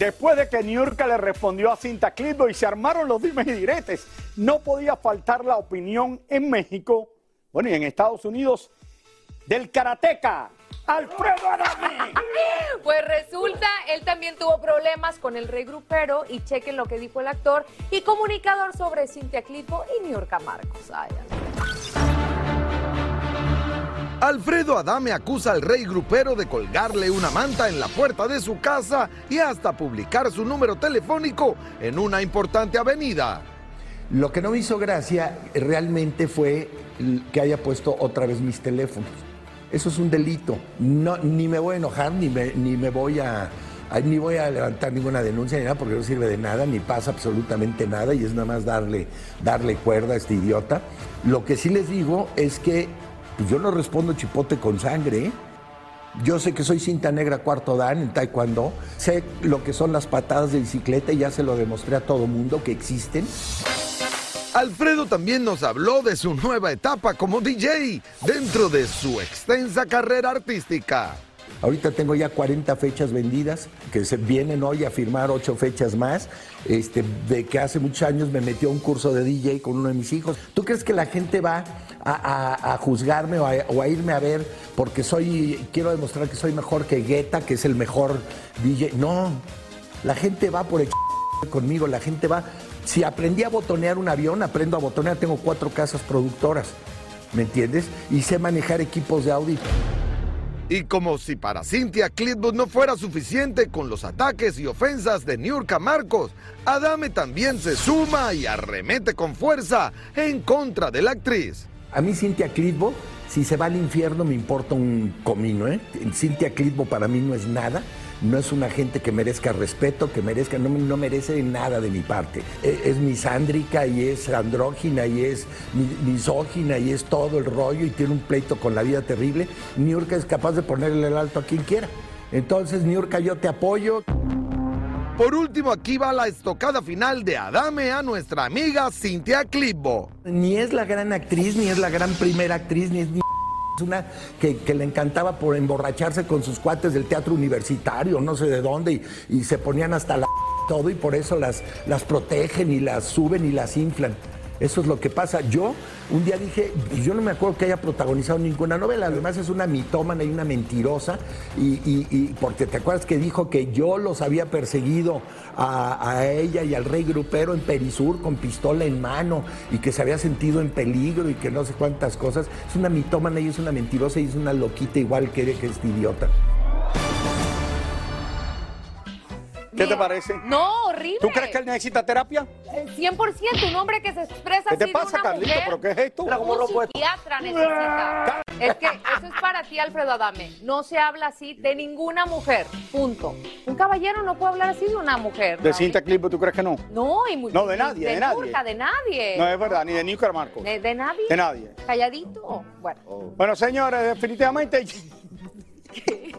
Después de que Niurka le respondió a Cinta Clitbo y se armaron los dimes y diretes, no podía faltar la opinión en México, bueno, y en Estados Unidos, del karateca Alfredo Adame. Pues resulta, él también tuvo problemas con el rey grupero y chequen lo que dijo el actor y comunicador sobre Cintia Clitbo y Niurka Marcos. Ay, ay. Alfredo Adame acusa al rey grupero de colgarle una manta en la puerta de su casa y hasta publicar su número telefónico en una importante avenida. Lo que no me hizo gracia realmente fue que haya puesto otra vez mis teléfonos. Eso es un delito. No, ni me voy a enojar, ni me, ni me voy a, ni voy a levantar ninguna denuncia ni nada, porque no sirve de nada, ni pasa absolutamente nada, y es nada más darle, darle cuerda a este idiota. Lo que sí les digo es que pues yo no respondo chipote con sangre. ¿eh? Yo sé que soy cinta negra cuarto dan en taekwondo, sé lo que son las patadas de bicicleta y ya se lo demostré a todo mundo que existen. Alfredo también nos habló de su nueva etapa como DJ dentro de su extensa carrera artística. Ahorita tengo ya 40 fechas vendidas, que se vienen hoy a firmar ocho fechas más. Este, de que hace muchos años me metió a un curso de DJ con uno de mis hijos. ¿Tú crees que la gente va a, juzgarme o a, o a irme a ver porque soy, quiero demostrar que soy mejor que Guetta, que es el mejor DJ? No, la gente va por el conmigo, la gente va. Si aprendí a botonear un avión, aprendo a botonear. Tengo cuatro casas productoras, ¿me entiendes? Y sé manejar equipos de audio. Y como si para Cynthia Clitwood no fuera suficiente con los ataques y ofensas de Niurka Marcos, Adame también se suma y arremete con fuerza en contra de la actriz. A mí Cintia Clitbo, si se va al infierno me importa un comino, ¿eh? Cintia Clitbo para mí no es nada, no es una gente que merezca respeto, que merezca, no, no merece nada de mi parte. E- Es misándrica y es andrógina y es mi- misógina y es todo el rollo y tiene un pleito con la vida terrible. Niurka es capaz de ponerle el alto a quien quiera. Entonces, Niurka, yo te apoyo. Por último, aquí va la estocada final de Adame a nuestra amiga Cynthia Clitbo. Ni es la gran actriz, ni es la gran primera actriz, ni es ni es una que, le encantaba por emborracharse con sus cuates del teatro universitario, no sé de dónde, y, y se ponían hasta la todo y por eso las, las protegen y las suben y las inflan. Eso es lo que pasa. Yo un día dije, yo no me acuerdo que haya protagonizado ninguna novela, además es una mitómana y una mentirosa, y, porque te acuerdas que dijo que yo los había perseguido a, a ella y al rey grupero en Perisur con pistola en mano y que se había sentido en peligro y que no sé cuántas cosas. Es una mitómana y es una mentirosa y es una loquita igual que, que este idiota. ¿Qué te parece? No, horrible. ¿Tú crees que él necesita terapia? Eh, 100%, un hombre que se expresa ¿Qué te así de pasa, una Carlito? mujer, ¿Pero qué es esto? un psiquiatra necesita. Es que eso es para ti, Alfredo Adame. No se habla así de ninguna mujer. Punto. Un caballero no puede hablar así de una mujer. ¿De Raúl. Cintia Clip tú crees que no? No, y muy- No, de nadie, de nadie. Nurka, de nadie. No es verdad, ni de Nico Marcos. de, de nadie. De nadie. Calladito. Bueno. Bueno, señores, definitivamente.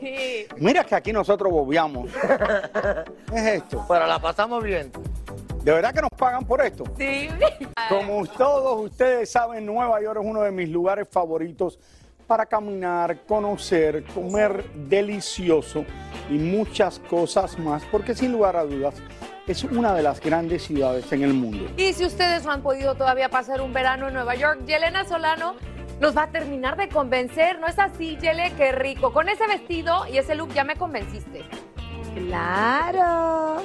Mira que aquí nosotros bobeamos. ¿Qué es esto? Pero la pasamos bien. ¿De verdad que nos pagan por esto? Sí. Como todos ustedes saben, Nueva York es uno de mis lugares favoritos para caminar, conocer, comer delicioso y muchas cosas más, porque sin lugar a dudas es una de las grandes ciudades en el mundo. Y si ustedes no han podido todavía pasar un verano en Nueva York, Yelena Solano nos va a terminar de convencer. ¿No es así, Yele? Qué rico. Con ese vestido y ese look ya me convenciste. Claro.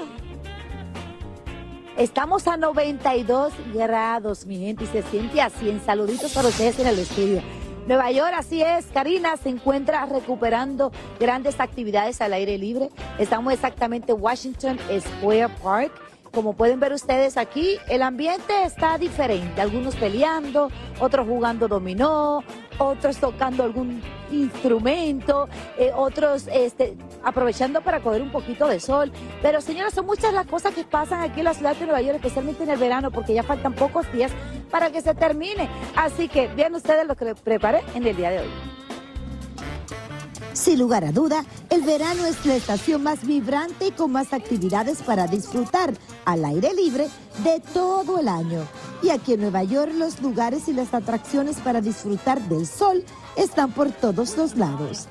Estamos a 92 grados, mi gente, y se siente así. En saluditos para ustedes en el estudio. Nueva York, así es. Karina se encuentra recuperando grandes actividades al aire libre. Estamos exactamente en Washington Square Park. Como pueden ver ustedes aquí, el ambiente está diferente. Algunos peleando, otros jugando dominó, otros tocando algún instrumento, eh, otros este, aprovechando para coger un poquito de sol. Pero señoras, son muchas las cosas que pasan aquí en la ciudad de Nueva York, especialmente en el verano, porque ya faltan pocos días para que se termine. Así que vean ustedes lo que preparé en el día de hoy. Sin lugar a duda, el verano es la estación más vibrante y con más actividades para disfrutar al aire libre de todo el año. Y aquí en Nueva York los lugares y las atracciones para disfrutar del sol están por todos los lados.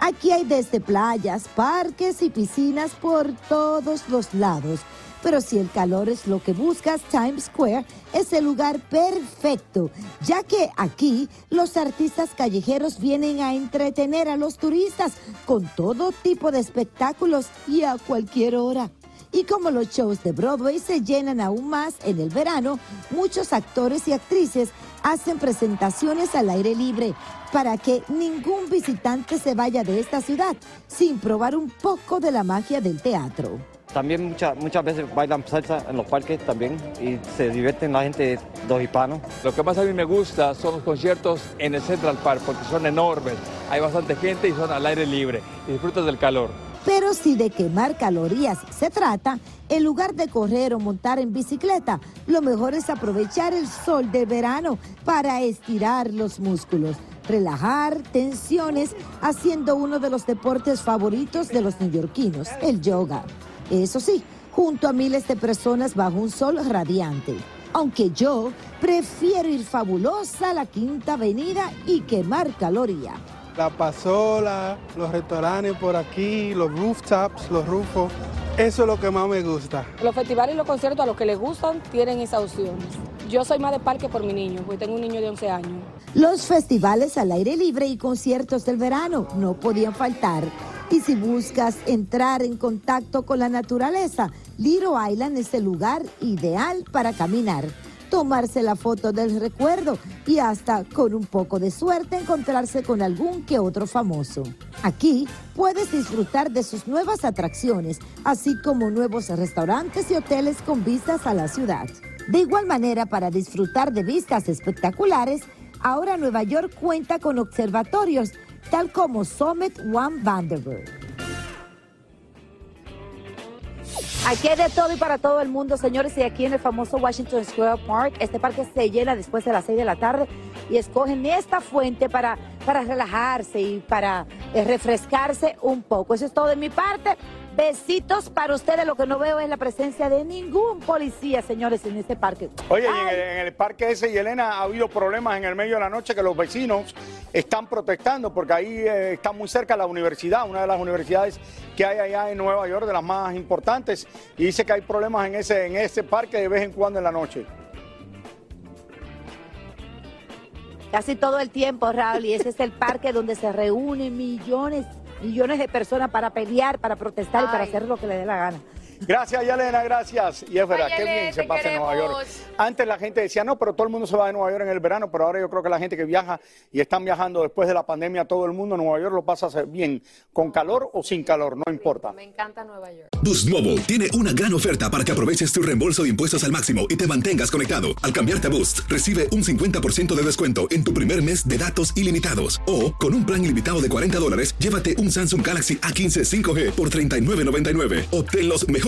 Aquí hay desde playas, parques y piscinas por todos los lados. Pero si el calor es lo que buscas, Times Square es el lugar perfecto, ya que aquí los artistas callejeros vienen a entretener a los turistas con todo tipo de espectáculos y a cualquier hora. Y como los shows de Broadway se llenan aún más en el verano, muchos actores y actrices hacen presentaciones al aire libre para que ningún visitante se vaya de esta ciudad sin probar un poco de la magia del teatro. También muchas muchas veces bailan salsa en los parques también y se divierten la gente, los hispanos. Lo que más a mí me gusta son los conciertos en el Central Park porque son enormes, hay bastante gente y son al aire libre y disfrutas del calor. Pero si de quemar calorías se trata, en lugar de correr o montar en bicicleta, lo mejor es aprovechar el sol de verano para estirar los músculos, relajar tensiones, haciendo uno de los deportes favoritos de los neoyorquinos, el yoga. Eso sí, junto a miles de personas bajo un sol radiante. Aunque yo prefiero ir fabulosa a la Quinta Avenida y quemar calorías. La pasola, los restaurantes por aquí, los rooftops, los rufos, eso es lo que más me gusta. Los festivales y los conciertos a los que les gustan tienen esa opción. Yo soy más de parque por mi niño, porque tengo un niño de 11 años. Los festivales al aire libre y conciertos del verano no podían faltar. Y si buscas entrar en contacto con la naturaleza, Little Island es el lugar ideal para caminar, tomarse la foto del recuerdo y hasta con un poco de suerte encontrarse con algún que otro famoso. Aquí puedes disfrutar de sus nuevas atracciones, así como nuevos restaurantes y hoteles con vistas a la ciudad. De igual manera, para disfrutar de vistas espectaculares, ahora Nueva York cuenta con observatorios, tal como Summit One Vanderbilt. Aquí hay de todo y para todo el mundo, señores, y aquí en el famoso Washington Square Park, este parque se llena después de las 6 de la tarde y escogen esta fuente para, para relajarse y para eh, refrescarse un poco. Eso es todo de mi parte. Besitos para ustedes. Lo que no veo es la presencia de ningún policía, señores, en este parque. Oye, y en el, en el parque ese, Yelena, ha habido problemas en el medio de la noche que los vecinos están protestando porque ahí eh, está muy cerca la universidad, una de las universidades que hay allá en Nueva York, de las más importantes, y dice que hay problemas en ese, en ese parque de vez en cuando en la noche. Casi todo el tiempo, Raúl, y ese es el parque donde se reúnen millones, millones de personas para pelear, para protestar y para hacer lo que le dé la gana. Gracias, Yalena, gracias. Y es verdad, Ay, qué Yalena, bien se pasa en Nueva York. Antes la gente decía, no, pero todo el mundo se va de Nueva York en el verano, pero ahora yo creo que la gente que viaja y están viajando después de la pandemia, todo el mundo en Nueva York lo pasa bien, con calor o sin calor, no importa. Me encanta Nueva York. Boost Mobile tiene una gran oferta para que aproveches tu reembolso de impuestos al máximo y te mantengas conectado. Al cambiarte a Boost, recibe un 50% de descuento en tu primer mes de datos ilimitados. O, con un plan ilimitado de 40 dólares, llévate un Samsung Galaxy A15 5G por $39.99. Obtén los mejores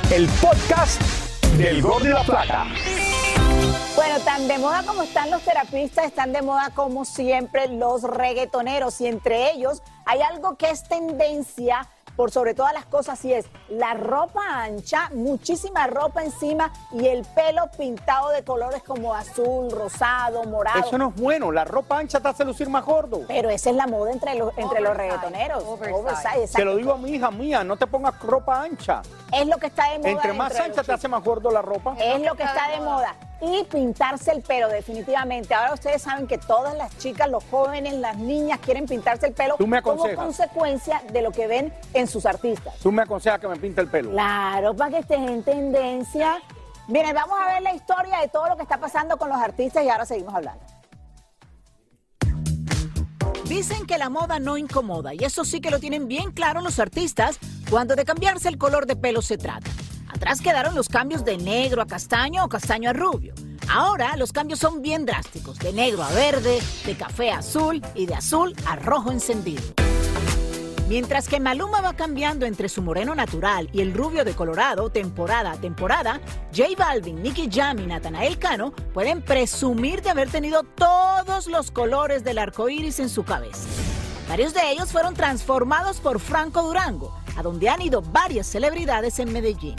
el podcast del Gol de la Plata. Bueno, tan de moda como están los terapistas, están de moda como siempre los reggaetoneros y entre ellos hay algo que es tendencia por sobre todas las cosas y es la ropa ancha, muchísima ropa encima y el pelo pintado de colores como azul, rosado, morado. Eso no es bueno, la ropa ancha te hace lucir más gordo. Pero esa es la moda entre los, entre los reggaetoneros. Oversize, Te lo digo a mi hija mía, no te pongas ropa ancha. Es lo que está de moda. Entre más entre ancha los te hace más gordo la ropa. Es lo que está de moda. Y pintarse el pelo, definitivamente. Ahora ustedes saben que todas las chicas, los jóvenes, las niñas quieren pintarse el pelo Tú me como consecuencia de lo que ven en sus artistas. Tú me aconsejas que me pinte el pelo. Claro, para que estés en tendencia. Miren, vamos a ver la historia de todo lo que está pasando con los artistas y ahora seguimos hablando. Dicen que la moda no incomoda y eso sí que lo tienen bien claro los artistas cuando de cambiarse el color de pelo se trata. Atrás quedaron los cambios de negro a castaño o castaño a rubio. Ahora los cambios son bien drásticos, de negro a verde, de café a azul y de azul a rojo encendido. Mientras que Maluma va cambiando entre su moreno natural y el rubio de Colorado temporada a temporada, J Balvin, Nicky Jam y Natanael Cano pueden presumir de haber tenido todos los colores del arco iris en su cabeza. Varios de ellos fueron transformados por Franco Durango, a donde han ido varias celebridades en Medellín.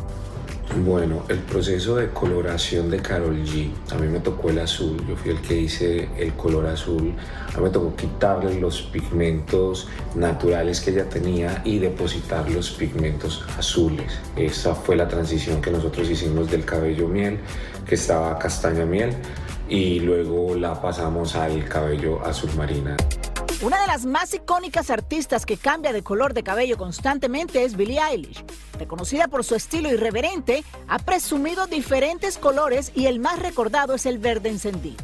Bueno, el proceso de coloración de Carol G, a mí me tocó el azul, yo fui el que hice el color azul, a mí me tocó quitarle los pigmentos naturales que ella tenía y depositar los pigmentos azules. Esa fue la transición que nosotros hicimos del cabello miel, que estaba castaña miel, y luego la pasamos al cabello azul marina. Una de las más icónicas artistas que cambia de color de cabello constantemente es Billie Eilish. Reconocida por su estilo irreverente, ha presumido diferentes colores y el más recordado es el verde encendido.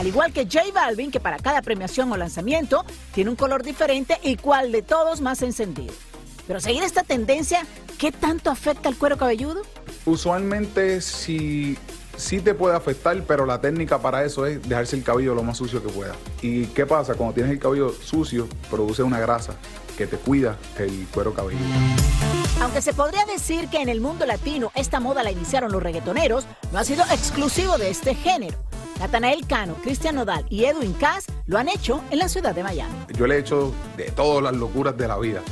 Al igual que J Balvin, que para cada premiación o lanzamiento tiene un color diferente y cual de todos más encendido. Pero seguir esta tendencia, ¿qué tanto afecta al cuero cabelludo? Usualmente sí, sí te puede afectar, pero la técnica para eso es dejarse el cabello lo más sucio que pueda. ¿Y qué pasa? Cuando tienes el cabello sucio, produce una grasa que te cuida el cuero cabelludo. Aunque se podría decir que en el mundo latino esta moda la iniciaron los reggaetoneros, no ha sido exclusivo de este género. Natanael Cano, Cristian Nodal y Edwin Cass lo han hecho en la ciudad de Miami. Yo le he hecho de todas las locuras de la vida.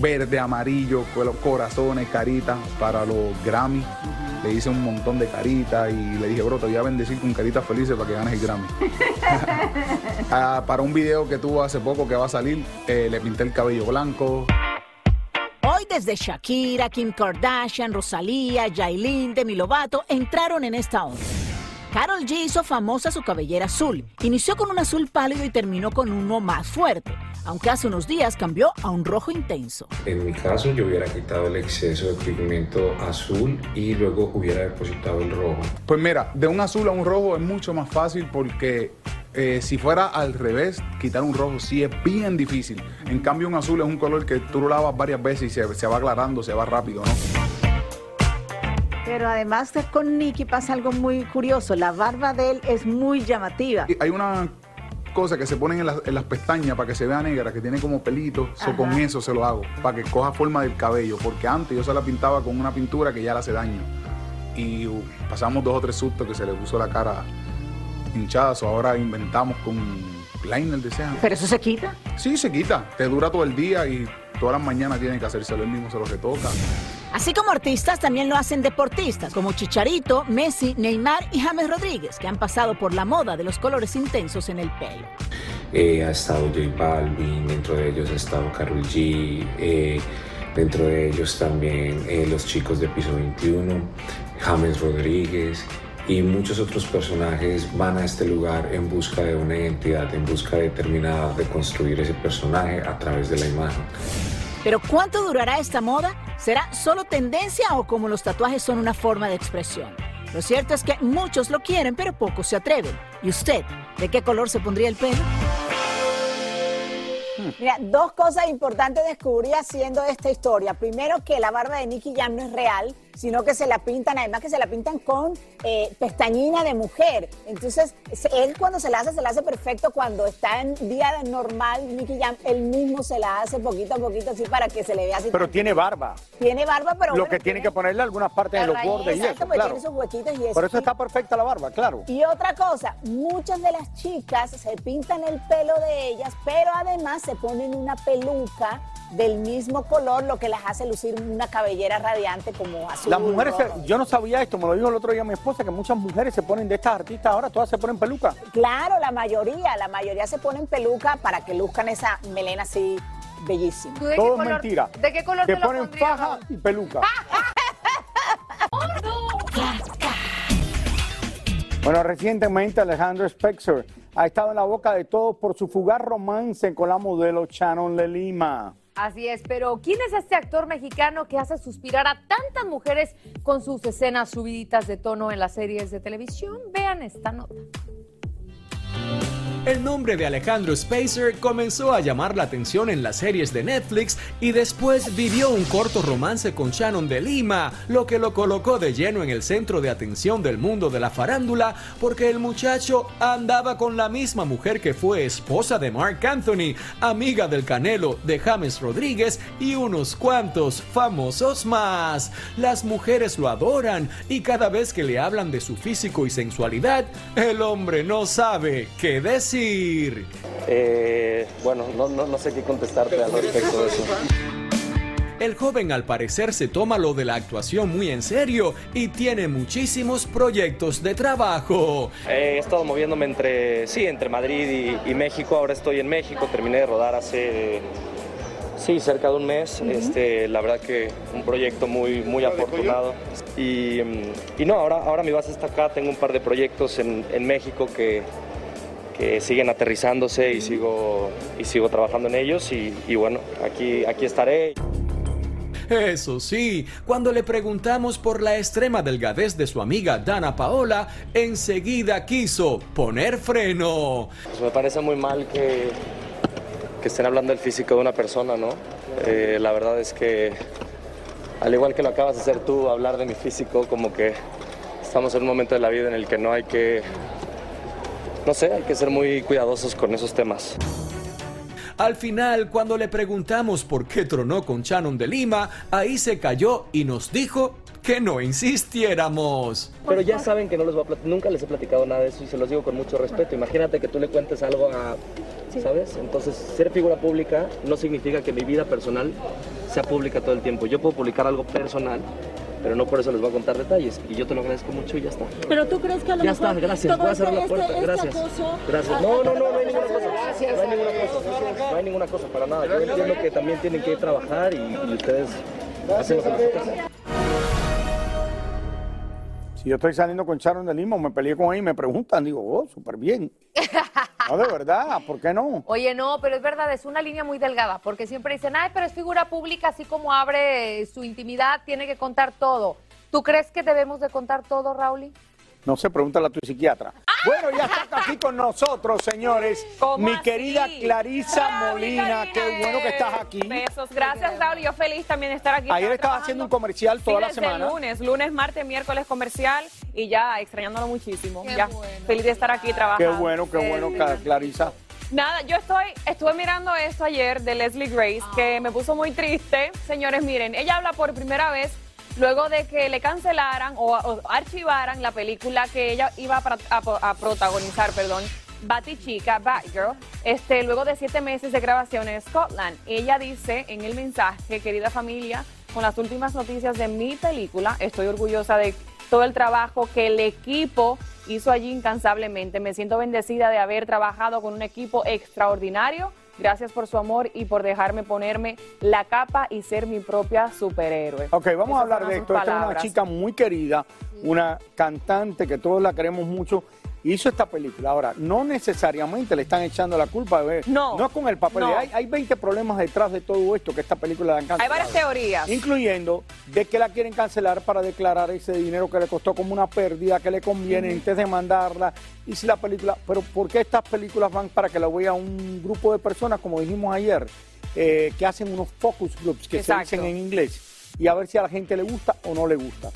Verde, amarillo, corazones, caritas para los Grammy. Le hice un montón de caritas y le dije, bro, te voy a bendecir con caritas felices para que ganes el Grammy. Ah, para un video que tuvo hace poco que va a salir, eh, le pinté el cabello blanco. Hoy desde Shakira, Kim Kardashian, Rosalía, Yailin, Demi Lovato entraron en esta onda. Carol G hizo famosa su cabellera azul. Inició con un azul pálido y terminó con uno más fuerte, aunque hace unos días cambió a un rojo intenso. En mi caso yo hubiera quitado el exceso de pigmento azul y luego hubiera depositado el rojo. Pues mira, de un azul a un rojo es mucho más fácil porque eh, si fuera al revés, quitar un rojo sí es bien difícil. En cambio, un azul es un color que tú lo lavas varias veces y se, se va aclarando, se va rápido, ¿no? Pero además de con Nicky pasa algo muy curioso. La barba de él es muy llamativa. Hay una cosa que se ponen en, las- en las pestañas para que se vea negra, que tiene como pelitos. So, con eso se lo hago, para que coja forma del cabello. Porque antes yo se la pintaba con una pintura que ya le hace daño. Y uh, pasamos dos o tres sustos que se le puso la cara hinchada. So, ahora inventamos con liner de ceja. ¿Pero eso se quita? Sí, se quita. Te dura todo el día y todas las mañanas tiene que hacérselo. Él mismo se lo retoca. Así como artistas, también lo hacen deportistas, como Chicharito, Messi, Neymar y James Rodríguez, que han pasado por la moda de los colores intensos en el pelo. Eh, ha estado J Balvin, dentro de ellos ha estado Karol G, eh, dentro de ellos también eh, los chicos de Piso 21, James Rodríguez y muchos otros personajes van a este lugar en busca de una identidad, en busca determinada de construir ese personaje a través de la imagen. Pero ¿cuánto durará esta moda? ¿Será solo tendencia o como los tatuajes son una forma de expresión? Lo cierto es que muchos lo quieren, pero pocos se atreven. ¿Y usted? ¿De qué color se pondría el pelo? Mira, dos cosas importantes descubrí haciendo esta historia. Primero, que la barba de Nicky Jam no es real, sino que se la pintan, además que se la pintan con eh, pestañina de mujer. Entonces, él cuando se la hace, se la hace perfecto. Cuando está en día normal, Nicky Jam, él mismo se la hace poquito a poquito así para que se le vea así. Pero tiene barba. tiene barba, pero Lo bueno, que tiene que ponerle algunas partes en los bordes y eso, claro. tiene sus huequitos y eso. Por eso está perfecta la barba, claro. Y otra cosa, muchas de las chicas se pintan el pelo de ellas, pero además se ponen una peluca del mismo color, lo que las hace lucir una cabellera radiante como azul. Las mujeres, se- yo no sabía esto, me lo dijo el otro día mi esposa, que muchas mujeres se ponen de estas artistas ahora, todas se ponen peluca. Claro, la mayoría, la mayoría se ponen peluca para que luzcan esa melena así bellísima. ¿Tú de qué Todo es color- mentira. ¿De qué color Te te lo ponen pondrías, faja Raúl? y peluca. Bueno, recientemente Alejandro Spexer ha estado en la boca de todos por su fugaz romance con la modelo Shannon de Lima. Así es, pero ¿quién es este actor mexicano que hace suspirar a tantas mujeres con sus escenas subiditas de tono en las series de televisión? Vean esta nota. El nombre de Alejandro Spacer comenzó a llamar la atención en las series de Netflix y después vivió un corto romance con Shannon de Lima, lo que lo colocó de lleno en el centro de atención del mundo de la farándula porque el muchacho andaba con la misma mujer que fue esposa de Mark Anthony, amiga del Canelo, de James Rodríguez y unos cuantos famosos más. Las mujeres lo adoran y cada vez que le hablan de su físico y sensualidad, el hombre no sabe qué decir. Eh, bueno, no, no, no sé qué contestarte al respecto de eso. El joven al parecer se toma lo de la actuación muy en serio y tiene muchísimos proyectos de trabajo. He estado moviéndome entre, sí, entre Madrid y, y México. Ahora estoy en México. Terminé de rodar hace, sí, cerca de un mes. este, la verdad que un proyecto muy, muy afortunado. Y, mm, y no, ahora, ahora mi base está acá. Tengo un par de proyectos en, en México que, que siguen aterrizándose y sigo, y sigo trabajando en ellos. Y, y bueno, aquí, aquí estaré. Eso sí, cuando le preguntamos por la extrema delgadez de su amiga Dana Paola, enseguida quiso poner freno. Pues me parece muy mal que, que estén hablando del físico de una persona, ¿no? Eh, la verdad es que, al igual que lo acabas de hacer tú, hablar de mi físico, como que estamos en un momento de la vida en el que no hay que, no sé, hay que ser muy cuidadosos con esos temas. Al final, cuando le preguntamos por qué tronó con Shannon de Lima, ahí se cayó y nos dijo que no insistiéramos. Pero ya saben que no les voy a nunca les he platicado nada de eso y se los digo con mucho respeto. Imagínate que tú le cuentes algo a, ¿sabes? Entonces, ser figura pública no significa que mi vida personal sea pública todo el tiempo. Yo puedo publicar algo personal, pero no por eso les voy a contar detalles. Y yo te lo agradezco mucho y ya está. Pero tú crees que a lo Ya mejor está, gracias. todo Voy a cerrar la este- puerta. este Gracias. acoso- Gracias. No, no, no, no hay ninguna cosa. No hay ninguna cosa. No hay ninguna cosa para nada. Yo entiendo que también tienen que trabajar y, y ustedes hacen lo que toca. Si yo estoy saliendo con Sharon de Lima, o me peleé con ella y me preguntan, digo, oh, súper bien. No, de verdad, ¿por qué no? Oye, no, pero es verdad, es una línea muy delgada, porque siempre dicen, ay, pero es figura pública, así como abre su intimidad, tiene que contar todo. ¿Tú crees que debemos de contar todo, Raúl? No sé, pregúntale a tu psiquiatra. Bueno, ya está aquí con nosotros, señores. Mi querida Clarisa Molina, qué bueno que estás aquí. Besos. Gracias, Raúl. Yo feliz también de estar aquí. Ayer Estaba haciendo un comercial toda Sí, la semana. lunes, lunes, martes, miércoles comercial y ya extrañándolo muchísimo. Qué ya bueno. feliz de estar aquí Qué trabajando. bueno, qué bueno, Ca- Clarisa. Nada, yo estoy, estuve mirando esto ayer de Leslie Grace, que me puso muy triste. Señores, miren, ella habla por primera vez luego de que le cancelaran o, archivaran la película que ella iba a protagonizar, perdón. Batichica, Batgirl, este, luego de siete meses de grabación en Scotland. Ella dice en el mensaje, querida familia, con las últimas noticias de mi película. Estoy orgullosa de todo el trabajo que el equipo hizo allí incansablemente. Me siento bendecida de haber trabajado con un equipo extraordinario. Gracias por su amor y por dejarme ponerme la capa y ser mi propia superhéroe. Ok, vamos Esas a hablar de esto. Esta es una chica muy querida, una cantante que todos la queremos mucho. Hizo esta película. Ahora, no necesariamente le están echando la culpa. eh, No, No con el papel. no. Hay, hay 20 problemas detrás de todo esto que esta película le han Hay cancelado. varias teorías. Incluyendo de que la quieren cancelar para declarar ese dinero que le costó como una pérdida, que le conviene antes de mandarla. Y si la película. Pero ¿por qué estas películas van para que la vea un grupo de personas, como dijimos ayer, eh, que hacen unos focus groups, que Exacto. se dicen en inglés, y a ver si a la gente le gusta o no le gusta?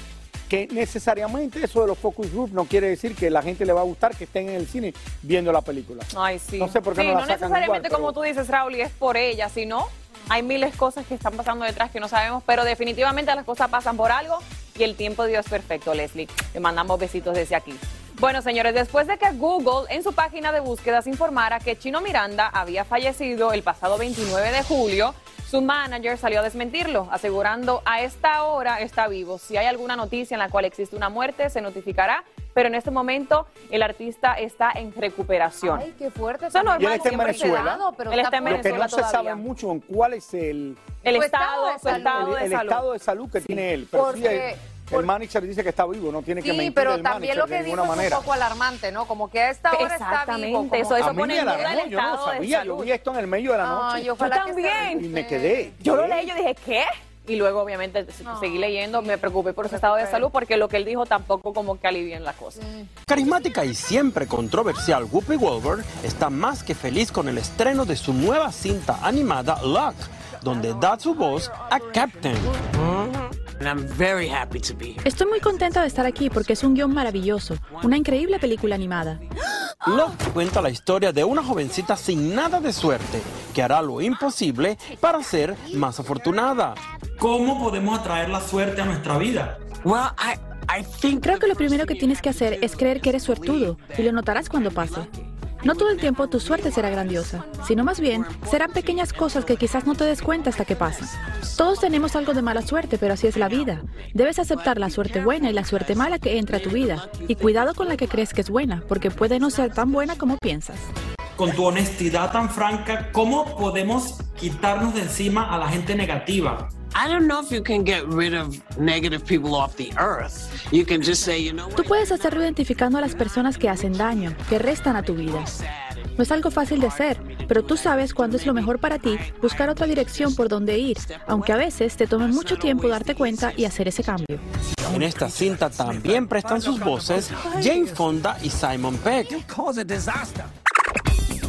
Que necesariamente eso de los focus groups no quiere decir que la gente le va a gustar que estén en el cine viendo la película. Ay, sí. No sé por qué Sí, no la no sacan necesariamente igual, como tú dices, Raúl, y es por ella, sino hay miles de cosas que están pasando detrás que no sabemos, pero definitivamente las cosas pasan por algo y el tiempo de Dios es perfecto, Leslie. Le mandamos besitos desde aquí. Bueno, señores, después de que Google en su página de búsquedas informara que Chino Miranda había fallecido el pasado 29 de julio, su manager salió a desmentirlo, asegurando a esta hora está vivo. Si hay alguna noticia en la cual existe una muerte, se notificará, pero en este momento el artista está en recuperación. Ay, qué fuerte. Eso es Y él normal, está en Venezuela. pero Él está está en Lo que Venezuela no se sabe mucho en cuál es el, estado, estado de el, el salud. estado de salud que tiene él. Pero sí, Porque- el, el manager dice que está vivo, no tiene que Sí, mentir pero el también manager lo de que dijo es manera. un poco alarmante, ¿no? Como que a esta hora está vivo. Exactamente, como- eso- a mí pone en duda el yo no sabía, yo vi esto en el medio de la noche. Ay, Yo también. y me quedé. Yo lo leí, yo dije, ¿qué? Y luego, obviamente, seguí leyendo, me preocupé por su estado de salud porque lo que él dijo tampoco como que alivian la cosa. Carismática y siempre controversial Whoopi Goldberg está más que feliz con el estreno de su nueva cinta animada Luck, donde da su voz a Captain. Estoy muy contenta de estar aquí porque es un guion maravilloso, una increíble película animada. Luck cuenta la historia de una jovencita sin nada de suerte que hará lo imposible para ser más afortunada. ¿Cómo podemos atraer la suerte a nuestra vida? Creo que lo primero que tienes que hacer es creer que eres suertudo y lo notarás cuando pase. No todo el tiempo tu suerte será grandiosa, sino más bien serán pequeñas cosas que quizás no te des cuenta hasta que pasan. Todos tenemos algo de mala suerte, pero así es la vida. Debes aceptar la suerte buena y la suerte mala que entra a tu vida. Y cuidado con la que crees que es buena, porque puede no ser tan buena como piensas. Con tu honestidad tan franca, ¿cómo podemos quitarnos de encima a la gente negativa? I don't know if you can get rid of negative people off the earth. You can just say, you know Tú puedes hacerlo identificando a las personas que hacen daño, que restan a tu vida. No es algo fácil de hacer, pero tú sabes cuándo es lo mejor para ti buscar otra dirección por donde ir, aunque a veces te tome mucho tiempo darte cuenta y hacer ese cambio. En esta cinta también prestan sus voces Jane Fonda y Simon Peck.